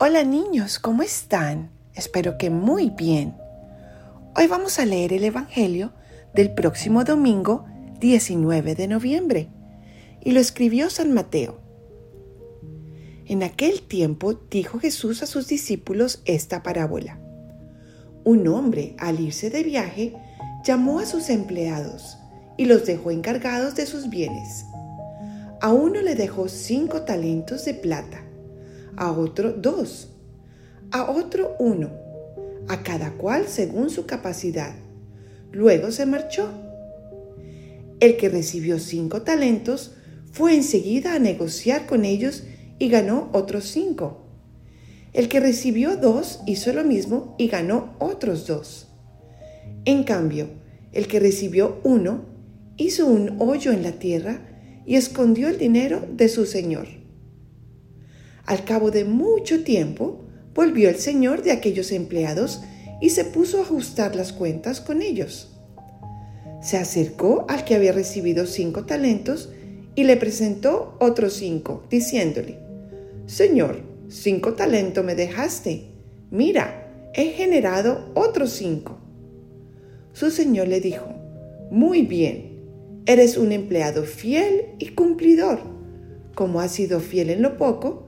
Hola niños, ¿cómo están? Espero que muy bien. Hoy vamos a leer el Evangelio del próximo domingo 19 de noviembre y lo escribió San Mateo. En aquel tiempo dijo Jesús a sus discípulos esta parábola. Un hombre al irse de viaje llamó a sus empleados y los dejó encargados de sus bienes. A uno le dejó cinco talentos de plata a otro dos, a otro uno, a cada cual según su capacidad. Luego se marchó. El que recibió cinco talentos fue enseguida a negociar con ellos y ganó otros cinco. El que recibió dos hizo lo mismo y ganó otros dos. En cambio, el que recibió uno hizo un hoyo en la tierra y escondió el dinero de su señor. Al cabo de mucho tiempo, volvió el señor de aquellos empleados y se puso a ajustar las cuentas con ellos. Se acercó al que había recibido cinco talentos y le presentó otros cinco, diciéndole, Señor, cinco talentos me dejaste. Mira, he generado otros cinco. Su señor le dijo, Muy bien, eres un empleado fiel y cumplidor. Como has sido fiel en lo poco,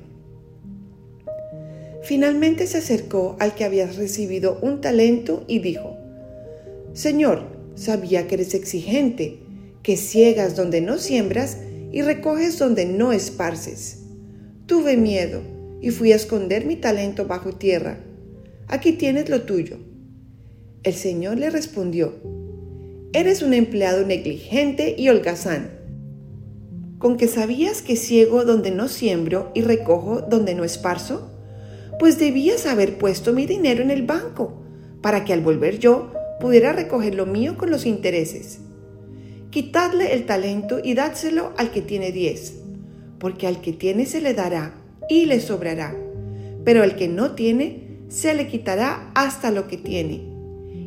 Finalmente se acercó al que había recibido un talento y dijo, Señor, sabía que eres exigente, que ciegas donde no siembras y recoges donde no esparces. Tuve miedo y fui a esconder mi talento bajo tierra. Aquí tienes lo tuyo. El Señor le respondió, Eres un empleado negligente y holgazán. ¿Con que sabías que ciego donde no siembro y recojo donde no esparzo? Pues debías haber puesto mi dinero en el banco, para que al volver yo pudiera recoger lo mío con los intereses. Quitadle el talento y dádselo al que tiene diez, porque al que tiene se le dará y le sobrará, pero al que no tiene se le quitará hasta lo que tiene.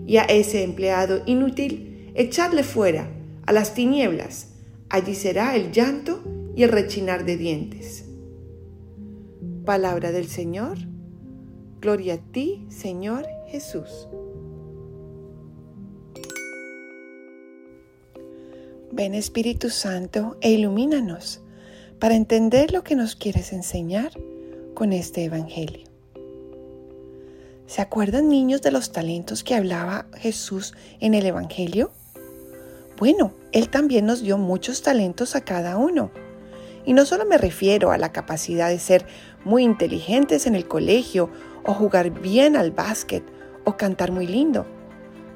Y a ese empleado inútil echadle fuera, a las tinieblas, allí será el llanto y el rechinar de dientes. Palabra del Señor Gloria a ti, Señor Jesús. Ven Espíritu Santo e ilumínanos para entender lo que nos quieres enseñar con este Evangelio. ¿Se acuerdan niños de los talentos que hablaba Jesús en el Evangelio? Bueno, Él también nos dio muchos talentos a cada uno. Y no solo me refiero a la capacidad de ser muy inteligentes en el colegio o jugar bien al básquet o cantar muy lindo.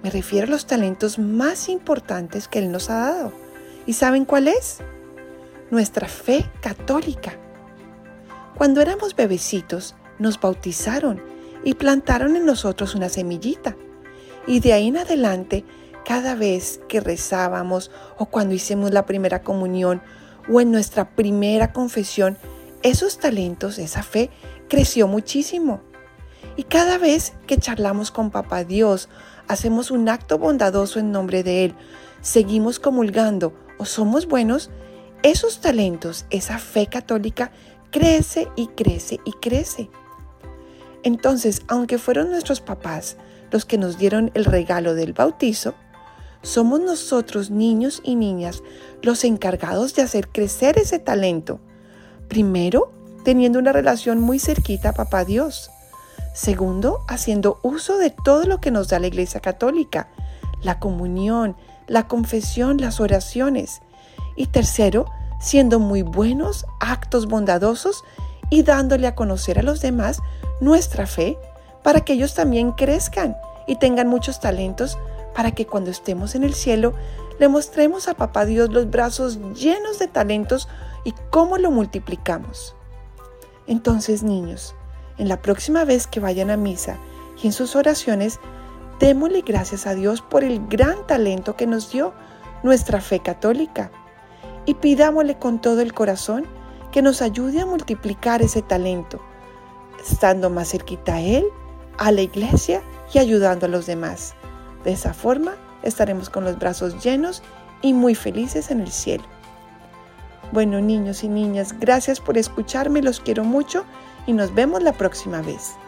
Me refiero a los talentos más importantes que Él nos ha dado. ¿Y saben cuál es? Nuestra fe católica. Cuando éramos bebecitos, nos bautizaron y plantaron en nosotros una semillita. Y de ahí en adelante, cada vez que rezábamos o cuando hicimos la primera comunión o en nuestra primera confesión, esos talentos, esa fe, creció muchísimo. Y cada vez que charlamos con Papá Dios, hacemos un acto bondadoso en nombre de Él, seguimos comulgando o somos buenos, esos talentos, esa fe católica, crece y crece y crece. Entonces, aunque fueron nuestros papás los que nos dieron el regalo del bautizo, somos nosotros, niños y niñas, los encargados de hacer crecer ese talento. Primero, teniendo una relación muy cerquita a Papá Dios. Segundo, haciendo uso de todo lo que nos da la Iglesia Católica, la comunión, la confesión, las oraciones. Y tercero, siendo muy buenos, actos bondadosos y dándole a conocer a los demás nuestra fe para que ellos también crezcan y tengan muchos talentos para que cuando estemos en el cielo le mostremos a Papá Dios los brazos llenos de talentos y cómo lo multiplicamos. Entonces, niños, en la próxima vez que vayan a misa y en sus oraciones démosle gracias a Dios por el gran talento que nos dio nuestra fe católica y pidámosle con todo el corazón que nos ayude a multiplicar ese talento, estando más cerquita a Él, a la iglesia y ayudando a los demás. De esa forma estaremos con los brazos llenos y muy felices en el cielo. Bueno, niños y niñas, gracias por escucharme, los quiero mucho y nos vemos la próxima vez.